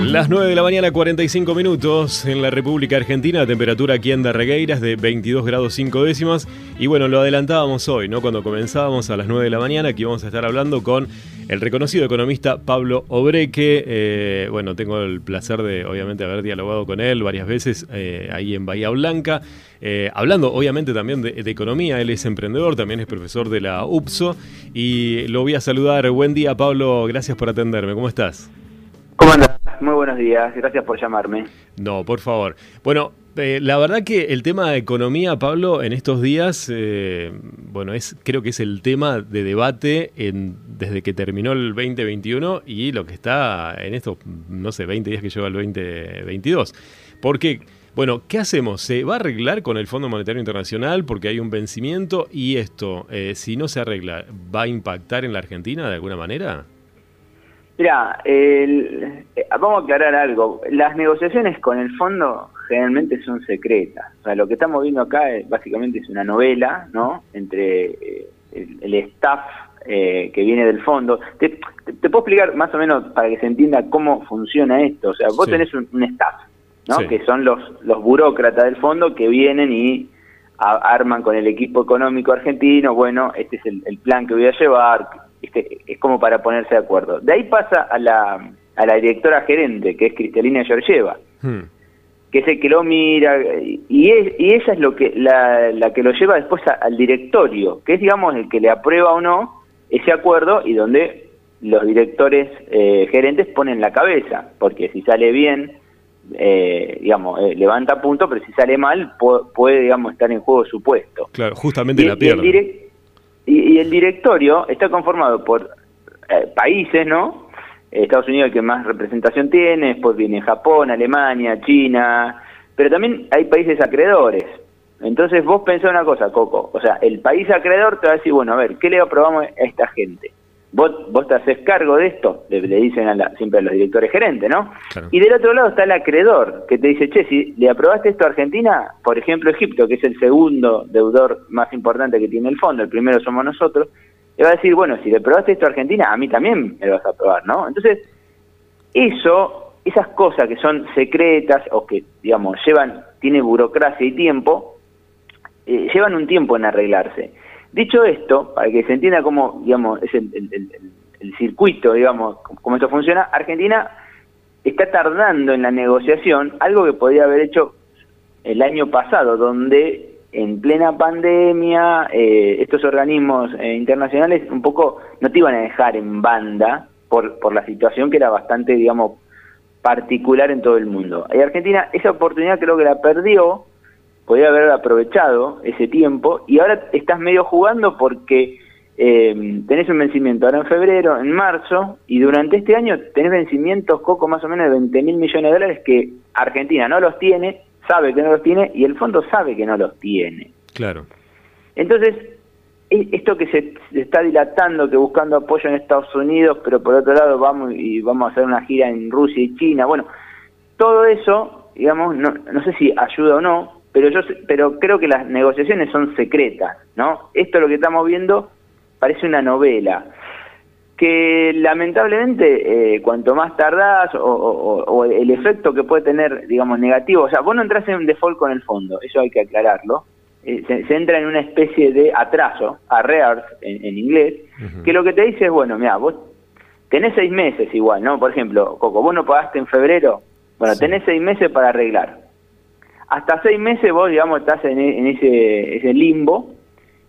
Las 9 de la mañana, 45 minutos en la República Argentina, temperatura aquí en Darregueiras de 22 grados 5 décimas. Y bueno, lo adelantábamos hoy, ¿no? Cuando comenzábamos a las 9 de la mañana, aquí vamos a estar hablando con el reconocido economista Pablo Obreque. Eh, bueno, tengo el placer de, obviamente, haber dialogado con él varias veces eh, ahí en Bahía Blanca. Eh, hablando, obviamente, también de, de, economía. Él es emprendedor, también es profesor de la UPSO. Y lo voy a saludar. Buen día, Pablo. Gracias por atenderme. ¿Cómo estás? Muy buenos días, gracias por llamarme. No, por favor. Bueno, eh, la verdad que el tema de economía, Pablo, en estos días, eh, bueno, es creo que es el tema de debate en, desde que terminó el 2021 y lo que está en estos, no sé, 20 días que lleva el 2022. Porque, bueno, ¿qué hacemos? ¿Se va a arreglar con el Fondo Monetario Internacional porque hay un vencimiento y esto, eh, si no se arregla, va a impactar en la Argentina de alguna manera? Mira, eh, vamos a aclarar algo. Las negociaciones con el fondo generalmente son secretas. O sea, lo que estamos viendo acá es, básicamente es una novela, ¿no? Entre eh, el, staff eh, que viene del fondo. Te, puedo explicar más o menos para que se entienda cómo funciona esto. O sea, vos tenés un, staff, ¿no? Que son los, los burócratas del fondo que vienen y arman con el equipo económico argentino, bueno, este es el, el plan que voy a llevar, es como para ponerse de acuerdo. De ahí pasa a la, a la directora gerente, que es Cristalina Georgieva, hmm. que es el que lo mira, y, es, y ella es lo que la, la que lo lleva después al directorio, que es, digamos, el que le aprueba o no ese acuerdo y donde los directores eh, gerentes ponen la cabeza, porque si sale bien, eh, digamos, eh, levanta punto, pero si sale mal, puede, digamos, estar en juego su puesto. Claro, justamente la pierde y, el directorio está conformado por eh, países, ¿no? Estados Unidos el que más representación tiene, después viene Japón, Alemania, China, pero también hay países acreedores. Entonces vos pensás una cosa, Coco, o sea, el país acreedor te va a decir, bueno, a ver, ¿qué le aprobamos a esta gente? Vos, vos te haces cargo de esto, le, dicen a siempre a los directores gerentes, ¿no? Y del otro lado está el acreedor, que te dice, che, si le aprobaste esto a Argentina, por ejemplo Egipto, que es el segundo deudor más importante que tiene el fondo, el primero somos nosotros, le va a decir, bueno, si le aprobaste esto a Argentina, a mí también me lo vas a aprobar, ¿no? Entonces, eso, esas cosas que son secretas o que, digamos, llevan, tiene burocracia y tiempo, eh, llevan un tiempo en arreglarse. Dicho esto, para que se entienda cómo, digamos, es el, circuito, digamos, cómo esto funciona, Argentina está tardando en la negociación algo que podría haber hecho el año pasado, donde en plena pandemia eh, estos organismos eh, internacionales un poco no te iban a dejar en banda por, por la situación que era bastante, digamos, particular en todo el mundo. Y Argentina esa oportunidad creo que la perdió podría haber aprovechado ese tiempo y ahora estás medio jugando porque eh, tenés un vencimiento ahora en febrero, en marzo, y durante este año tenés vencimientos, Coco, más o menos de 20 mil millones de dólares que Argentina no los tiene, sabe que no los tiene y el fondo sabe que no los tiene. Claro. Entonces, e, esto que se, está dilatando, que buscando apoyo en Estados Unidos, pero por otro lado vamos y vamos a hacer una gira en Rusia y China, bueno, todo eso, digamos, no, no sé si ayuda o no, pero yo pero creo que las negociaciones son secretas, ¿no? Esto lo que estamos viendo parece una novela que lamentablemente eh, cuanto más tardás o, el efecto que puede tener, digamos, negativo, o sea, vos no entras en un default con el fondo, eso hay que aclararlo, eh, se, entra en una especie de atraso, arrears en, en inglés, que lo que te dice es, bueno, mira, vos tenés seis meses igual, ¿no? Por ejemplo, Coco, vos no pagaste en febrero, bueno, tenés seis meses para arreglar hasta seis meses vos, digamos, estás en, ese, ese, limbo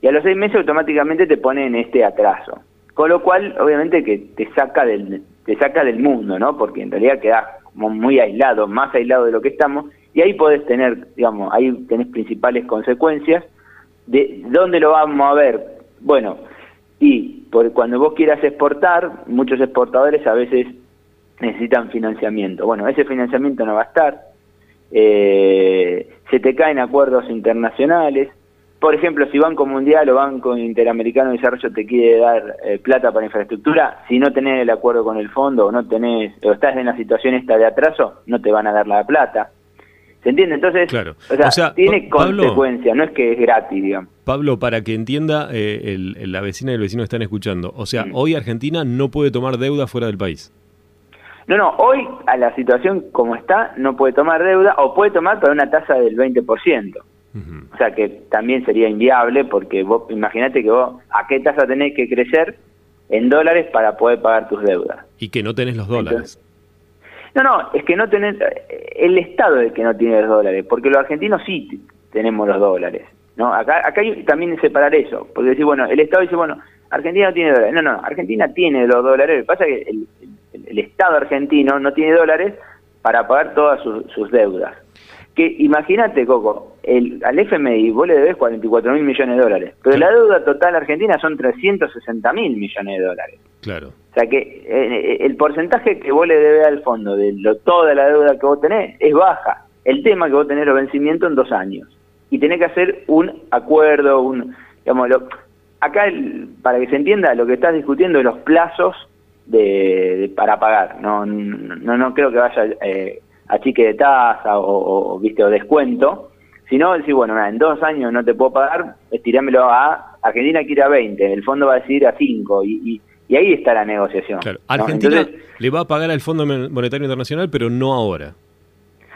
y a los seis meses automáticamente te pone en este atraso. Con lo cual, obviamente, que te saca del, te saca del mundo, ¿no? Porque en realidad quedás como muy aislado, más aislado de lo que estamos, y ahí podés tener, digamos, ahí tenés principales consecuencias. ¿De dónde lo vamos a ver? Bueno, y por, cuando vos quieras exportar, muchos exportadores a veces necesitan financiamiento. Bueno, ese financiamiento no va a estar, eh, se te caen acuerdos internacionales. Por ejemplo, si Banco Mundial o Banco Interamericano de Desarrollo te quiere dar eh, plata para infraestructura, si no tenés el acuerdo con el fondo o no tenés o estás en la situación esta de atraso, no te van a dar la plata. ¿Se entiende? Entonces, claro. o sea, tiene consecuencias, no es que es gratis, digamos. Pablo, para que entienda eh, la vecina y el vecino que están escuchando, o sea, mm. hoy Argentina no puede tomar deuda fuera del país. No, no, hoy a la situación como está no puede tomar deuda o puede tomar para una tasa del 20%. O sea que también sería inviable porque vos imagínate que vos a qué tasa tenés que crecer en dólares para poder pagar tus deudas. Y que no tenés los dólares. no, no, es que no tenés, el Estado es el que no tiene los dólares, porque los argentinos sí tenemos los dólares. ¿no? Acá, acá hay también separar eso, porque decir, bueno, el Estado dice, bueno, Argentina no tiene dólares. No, no, Argentina tiene los dólares, lo que pasa es que el, el, Estado argentino no tiene dólares para pagar todas sus, deudas. Que imagínate, Coco, el, al FMI vos le debes 44 mil millones de dólares, pero la deuda total argentina son 360 mil millones de dólares. Claro. O sea que eh, eh, el porcentaje que vos le debes al fondo de lo, toda la deuda que vos tenés es baja. El tema que vos tenés los vencimientos en dos años y tenés que hacer un acuerdo, un, digamos, acá para que se entienda lo que estás discutiendo es los plazos de, para pagar. No, no, no creo que vaya eh, a chique de tasa o, viste o descuento, sino decir, bueno, en dos años no te puedo pagar, estirámelo a Argentina quiere a 20, el fondo va a decidir a 5 y, y, ahí está la negociación. Argentina le va a pagar al Fondo Monetario Internacional, pero no ahora.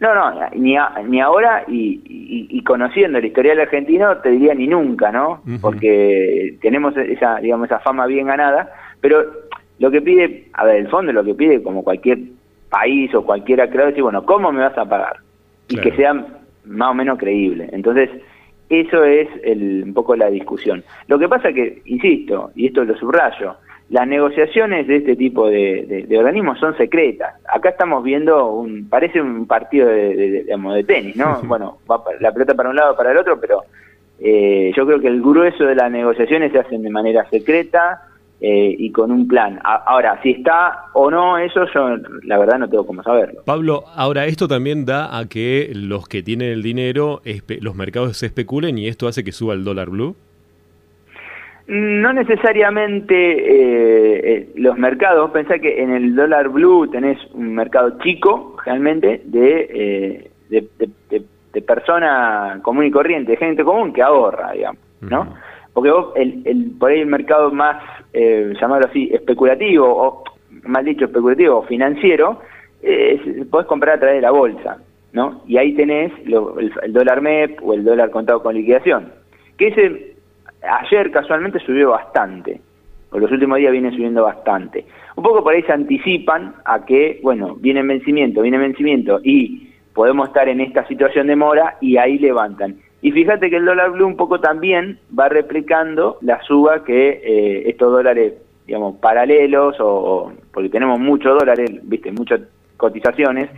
No, no, ni, ni ahora y, conociendo el historial argentino te diría ni nunca, ¿no? Porque tenemos esa, digamos, esa fama bien ganada, pero lo que pide, a ver, el fondo lo que pide como cualquier país o cualquiera creo decir, bueno, ¿cómo me vas a pagar? Y que sea más o menos creíble. Entonces, eso es el, un poco la discusión. Lo que pasa que, insisto, y esto lo subrayo, las negociaciones de este tipo de, organismos son secretas. Acá estamos viendo un, parece un partido de, de, tenis, ¿no? Bueno, va la pelota para un lado, para el otro, pero eh, yo creo que el grueso de las negociaciones se hacen de manera secreta eh, y con un plan. ahora, si está o no eso, yo la verdad no tengo cómo saberlo. Pablo, ahora esto también da a que los que tienen el dinero, los mercados se especulen y esto hace que suba el dólar blue. No necesariamente eh, eh, los mercados, pensá que en el dólar blue tenés un mercado chico, realmente, de, de, de, persona común y corriente, de gente común que ahorra, digamos, ¿no? Porque vos, el, por ahí el mercado más, eh, llamarlo así, especulativo, o mal dicho, especulativo o financiero, eh, podés comprar a través de la bolsa, ¿no? Y ahí tenés el, dólar MEP o el dólar contado con liquidación. Que ese, ayer casualmente subió bastante, o los últimos días viene subiendo bastante. Un poco por ahí se anticipan a que, bueno, viene vencimiento, viene vencimiento y podemos estar en esta situación de mora y ahí levantan. Y fíjate que el dólar blue un poco también va replicando la suba que eh, estos dólares, digamos, paralelos, o, porque tenemos muchos dólares, viste, muchas cotizaciones,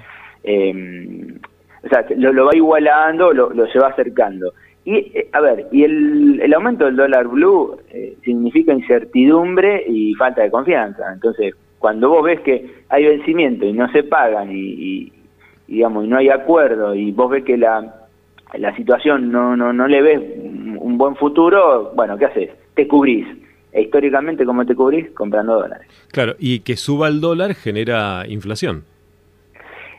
eh, o sea, lo, va igualando, lo, lo, se va acercando. Y, eh, a ver, y el, el aumento del dólar blue significa incertidumbre y falta de confianza. Entonces, cuando vos ves que hay vencimiento y no se pagan y digamos, y no hay acuerdo y vos ves que la la situación no, no, no le ves un buen futuro, bueno, ¿qué haces? Te cubrís. E históricamente, ¿cómo te cubrís? Comprando dólares. Claro, y que suba el dólar genera inflación.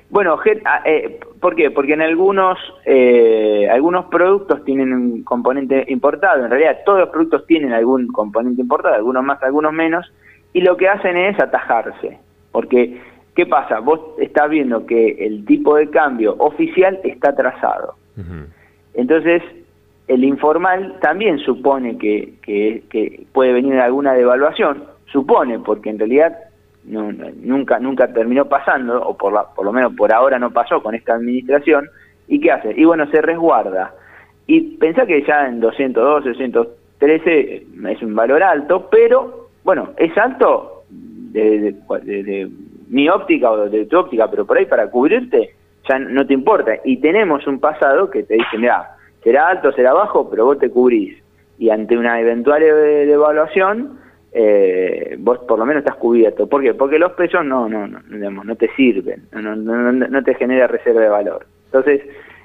Bueno, ah, eh, ¿por qué? Porque en algunos, eh, algunos productos tienen un componente importado, en realidad todos los productos tienen algún componente importado, algunos más, algunos menos, y lo que hacen es atajarse, porque ¿qué pasa? Vos estás viendo que el tipo de cambio oficial está atrasado. Entonces, el informal también supone que, que, puede venir alguna devaluación, supone, porque en realidad nunca nunca terminó pasando, o por, la, por lo menos por ahora no pasó con esta administración, ¿y qué hace? Y bueno, se resguarda. Y pensá que ya en 212, 213 es un valor alto, pero bueno, es alto de, de mi óptica o de tu óptica, pero por ahí para cubrirte ya no te importa. Y tenemos un pasado que te dice, mira, será alto, será bajo, pero vos te cubrís. Y ante una eventual devaluación, eh, vos por lo menos estás cubierto. ¿Por qué? Porque los pesos no, no, no, digamos, no te sirven, no, no, no, te genera reserva de valor. Entonces,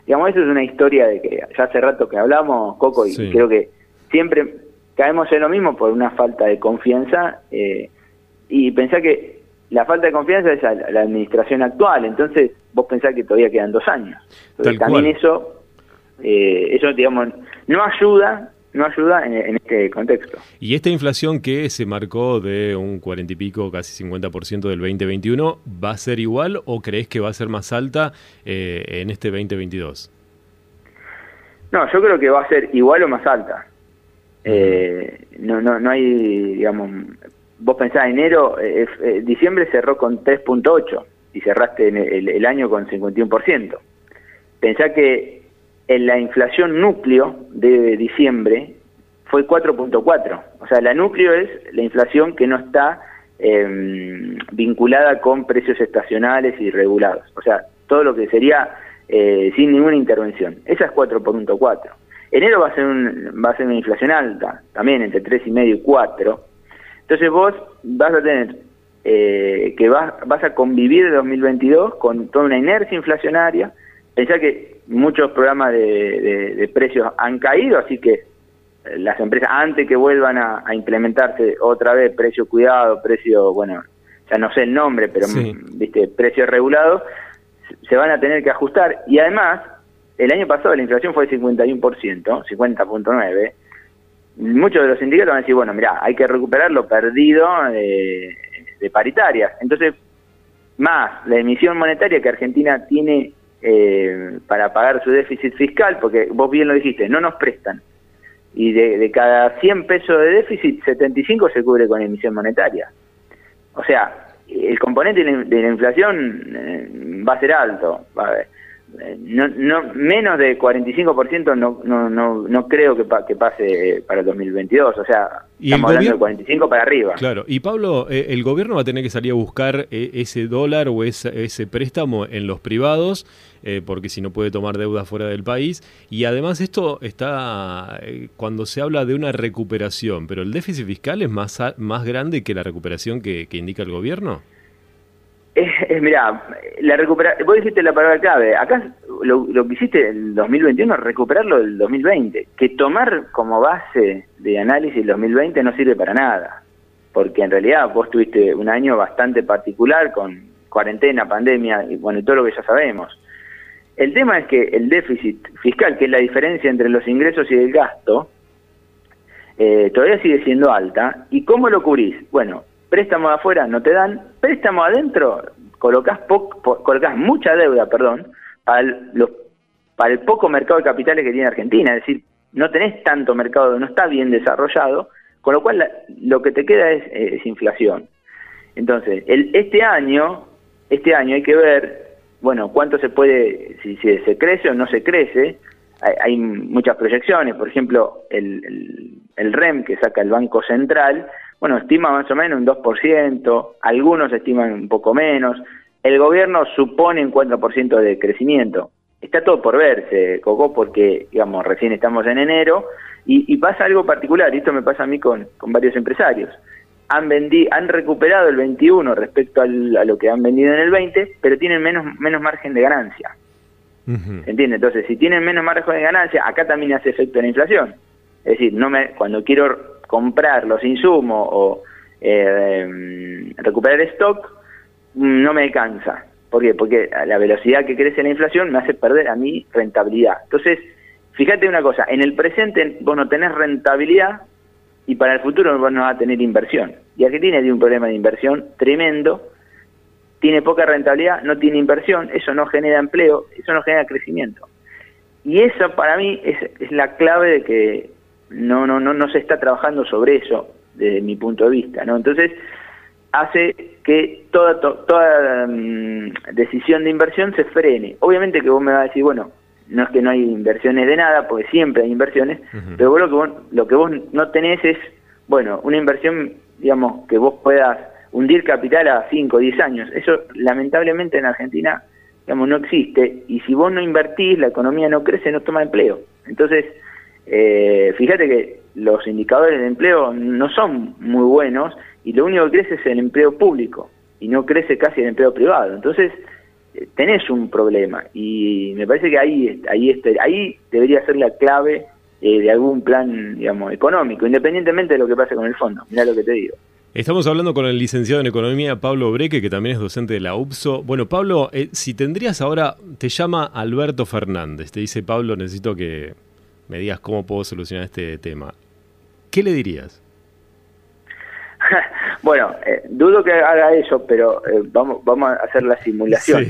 digamos, eso es una historia de que ya hace rato que hablamos, Coco, y creo que siempre caemos en lo mismo por una falta de confianza. Eh, y pensar que la falta de confianza es la administración actual, entonces vos pensás que todavía quedan dos años. también eso, eh, eso digamos, no ayuda, no ayuda en, este contexto. ¿Y esta inflación que se marcó de un 40 y pico, casi 50% del 2021, va a ser igual o crees que va a ser más alta eh, en este 2022? No, yo creo que va a ser igual o más alta. Eh, no, no, no hay, digamos, vos pensás enero, eh, diciembre cerró con 3.8 y cerraste el, el, año con 51%. Pensá que en la inflación núcleo de diciembre fue 4.4. O sea, la núcleo es la inflación que no está em, vinculada con precios estacionales y regulados. O sea, todo lo que sería eh, sin ninguna intervención. Esa es 4.4. Enero va a ser un, va a ser una inflación alta, también entre 3,5 y 4. Entonces vos vas a tener eh, que vas, vas a convivir en 2022 con toda una inercia inflacionaria. Pensá que muchos programas de, precios han caído, así que eh, las empresas, antes que vuelvan a, implementarse otra vez precio cuidado, precio, bueno, ya no sé el nombre, pero viste, precio regulado, se van a tener que ajustar. Y además, el año pasado la inflación fue de 51%, 50.9%. Muchos de los sindicatos van a decir, bueno, mira, hay que recuperar lo perdido de, de paritarias. Entonces, más la emisión monetaria que Argentina tiene eh, para pagar su déficit fiscal, porque vos bien lo dijiste, no nos prestan. Y de, cada 100 pesos de déficit, 75 se cubre con emisión monetaria. O sea, el componente de la, inflación eh, va a ser alto. Eh, no, no, menos de 45% no, no, no, no creo que, que pase para el 2022. O sea, estamos hablando de 45 para arriba. Claro, y Pablo, el gobierno va a tener que salir a buscar ese dólar o ese, ese préstamo en los privados eh, porque si no puede tomar deuda fuera del país. Y además esto está, eh, cuando se habla de una recuperación, pero el déficit fiscal es más, más grande que la recuperación que, indica el gobierno. Es, mirá, la recupera vos dijiste la palabra clave, acá lo, lo que hiciste en el 2021 es recuperarlo del 2020, que tomar como base de análisis el 2020 no sirve para nada, porque en realidad vos tuviste un año bastante particular con cuarentena, pandemia y bueno, todo lo que ya sabemos. El tema es que el déficit fiscal, que es la diferencia entre los ingresos y el gasto, eh, todavía sigue siendo alta. ¿Y cómo lo cubrís? Bueno, préstamo de afuera no te dan, préstamo adentro colocas, colocas mucha deuda, perdón, para el, para el poco mercado de capitales que tiene Argentina, es decir, no tenés tanto mercado, no está bien desarrollado, con lo cual lo que te queda es, inflación. Entonces, el, este año, este año hay que ver bueno, cuánto se puede, si, se crece o no se crece, hay, muchas proyecciones, por ejemplo, el, el, REM que saca el Banco Central, bueno, estima más o menos un 2%, algunos estiman un poco menos, el gobierno supone un 4% de crecimiento. Está todo por verse, Coco, porque, digamos, recién estamos en enero y, y pasa algo particular, y esto me pasa a mí con, con varios empresarios han, vendi han recuperado el 21 respecto a lo que han vendido en el 20, pero tienen menos, menos margen de ganancia. ¿Entiendes? Entonces, si tienen menos margen de ganancia, acá también hace efecto la inflación. Es decir, no me, cuando quiero comprar los insumos o eh, recuperar stock, no me alcanza. ¿Por qué? Porque la velocidad que crece la inflación me hace perder a mí rentabilidad. Entonces, fíjate una cosa, en el presente vos no tenés rentabilidad y para el futuro no va a tener inversión. Y Argentina tiene un problema de inversión tremendo, tiene poca rentabilidad, no tiene inversión, eso no genera empleo, eso no genera crecimiento. Y eso para mí es la clave de que no, no, no, no se está trabajando sobre eso desde mi punto de vista. ¿no? Entonces hace que toda, toda mm, decisión de inversión se frene. Obviamente que vos me vas a decir, bueno, no es que no hay inversiones de nada, porque siempre hay inversiones, pero vos lo, que vos, lo que vos no tenés es, bueno, una inversión, digamos, que vos puedas hundir capital a 5 o 10 años. Eso lamentablemente en Argentina, digamos, no existe, y si vos no invertís, la economía no crece, no toma empleo. Entonces, eh, fíjate que los indicadores de empleo no son muy buenos, y lo único que crece es el empleo público, y no crece casi el empleo privado. Entonces, tenés un problema y me parece que ahí ahí este, ahí debería ser la clave eh, de algún plan digamos económico independientemente de lo que pase con el fondo mira lo que te digo Estamos hablando con el licenciado en Economía Pablo Breque, que también es docente de la UPSO. Bueno, Pablo, eh, si tendrías ahora, te llama Alberto Fernández, te dice Pablo, necesito que, me digas cómo puedo solucionar este tema, ¿qué le dirías? bueno, eh, dudo que haga eso, pero eh, vamos, vamos a hacer la simulación.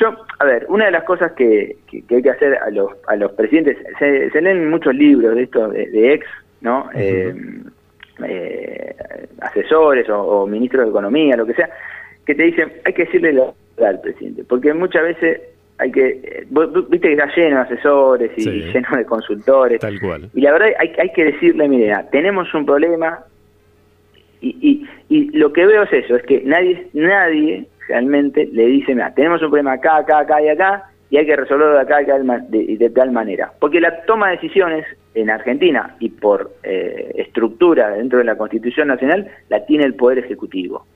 yo, a ver, una de las cosas que, hay que hacer a los, a los presidentes, se, leen muchos libros de esto, de, ex, ¿no? Eh, asesores o, ministros de Economía, lo que sea, que te dicen, hay que decirle lo al presidente, porque muchas veces hay que, viste que está lleno de asesores y lleno de consultores. Tal cual. Y la verdad hay, hay que decirle, mire, tenemos un problema y, y, lo que veo es eso, es que nadie, nadie realmente le dice, mira, tenemos un problema acá, acá, acá y acá y hay que resolverlo de acá y de, tal manera. Porque la toma de decisiones en Argentina y por eh, estructura dentro de la Constitución Nacional la tiene el Poder Ejecutivo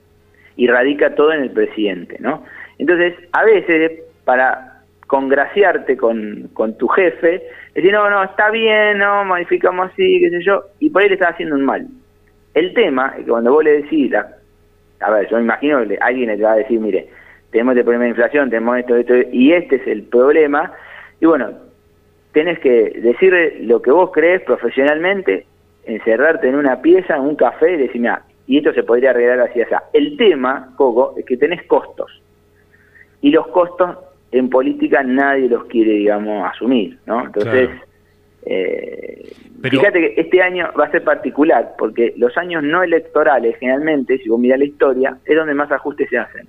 y radica todo en el presidente, ¿no? Entonces, a veces para congraciarte con, con tu jefe, decir, no, no, está bien, no, modificamos así, qué sé yo, y por ahí le estás haciendo un mal. El tema es que cuando vos le decís, a ver, yo me imagino que alguien le va a decir, mire, tenemos este problema de inflación, tenemos esto, esto, y este es el problema, y bueno, tenés que decirle lo que vos crees profesionalmente, encerrarte en una pieza, en un café y decir, mira, y esto se podría arreglar así, así. El tema, Coco, es que tenés costos. Y los costos en política nadie los quiere, digamos, asumir, ¿no? Entonces, eh, fíjate que este año va a ser particular, porque los años no electorales, generalmente, si vos mirás la historia, es donde más ajustes se hacen.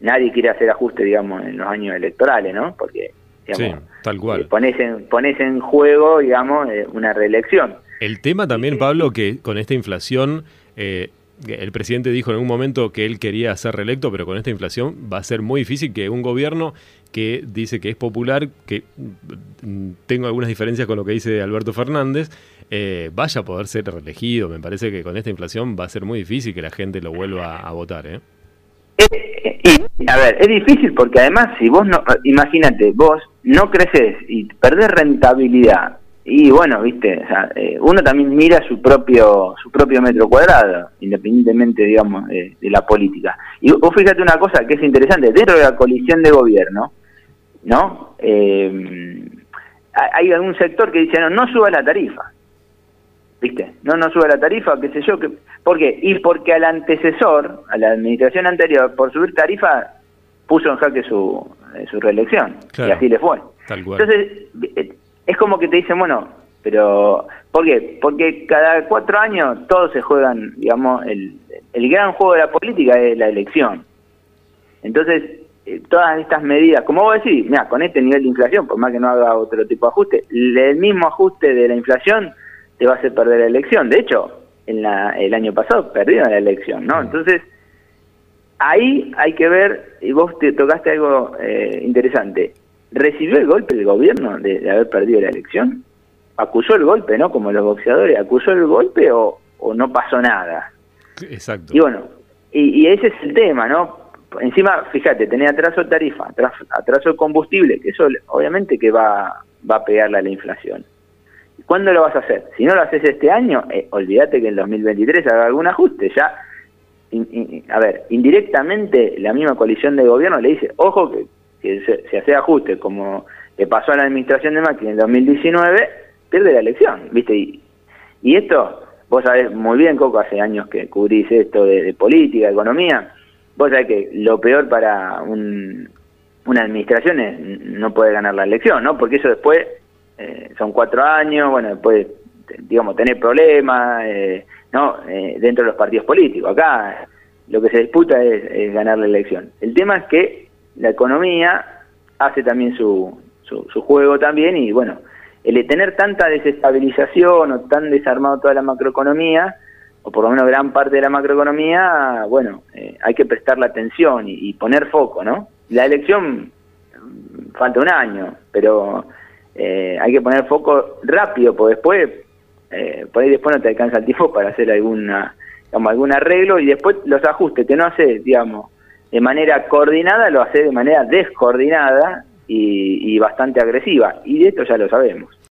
Nadie quiere hacer ajustes, digamos, en los años electorales, ¿no? Porque, digamos, tal cual. Eh, pones, en, pones en juego, digamos, eh, una reelección. El tema también, Pablo, que con esta inflación, eh, el presidente dijo en un momento que él quería ser reelecto, pero con esta inflación va a ser muy difícil que un gobierno que dice que es popular, que mm, tengo algunas diferencias con lo que dice Alberto Fernández, eh, vaya a poder ser reelegido. Me parece que con esta inflación va a ser muy difícil que la gente lo vuelva a votar. ¿eh? a ver, es difícil porque además si vos no, imagínate, vos no creces y perdés rentabilidad y bueno, viste, eh, uno también mira su propio su propio metro cuadrado, independientemente, digamos, de, la política. Y vos fíjate una cosa que es interesante, dentro de la coalición de gobierno, ¿no? Eh, hay algún sector que dice, no, no suba la tarifa, ¿viste? No, no suba la tarifa, qué sé yo, que, ¿por qué? Y porque al antecesor, a la administración anterior, por subir tarifa, puso en jaque su, eh, su reelección, y así le fue. Entonces, es como que te dicen, bueno, pero ¿por qué? Porque cada cuatro años todos se juegan, digamos, el, el gran juego de la política es la elección. Entonces, eh, todas estas medidas, como vos decís, mira, con este nivel de inflación, por más que no haga otro tipo de ajuste, el mismo ajuste de la inflación te va a hacer perder la elección. De hecho, en la, el año pasado perdieron la elección, ¿no? Entonces, ahí hay que ver, y vos te tocaste algo eh, interesante, recibió el golpe del gobierno de, haber perdido la elección, acusó el golpe, ¿no? Como los boxeadores, acusó el golpe o, no pasó nada. Exacto. Y bueno, y, ese es el tema, ¿no? Encima, fíjate, tenía atraso de tarifa, atraso, de combustible, que eso obviamente que va, va a pegarle a la inflación. ¿Cuándo lo vas a hacer? Si no lo haces este año, eh, olvídate que en 2023 haga algún ajuste. Ya, a ver, indirectamente la misma coalición de gobierno le dice, ojo que que se, hace ajuste como le pasó a la administración de Macri en 2019, pierde la elección, ¿viste? Y, esto, vos sabés muy bien, Coco, hace años que cubrís esto de, política, economía, vos sabés que lo peor para una administración es no poder ganar la elección, ¿no? Porque eso después eh, son cuatro años, bueno, después, digamos, tener problemas, eh, ¿no? Eh, dentro de los partidos políticos. Acá lo que se disputa es ganar la elección. El tema es que la economía hace también su, su, juego también y bueno, el de tener tanta desestabilización o tan desarmado toda la macroeconomía, o por lo menos gran parte de la macroeconomía, bueno, eh, hay que prestarle atención y, poner foco, ¿no? La elección mm, falta un año, pero eh, hay que poner foco rápido, porque después, eh, por ahí después no te alcanza el tiempo para hacer alguna, digamos, algún arreglo y después los ajustes que no hace, digamos, de manera coordinada, lo hace de manera descoordinada y, y bastante agresiva. Y de esto ya lo sabemos.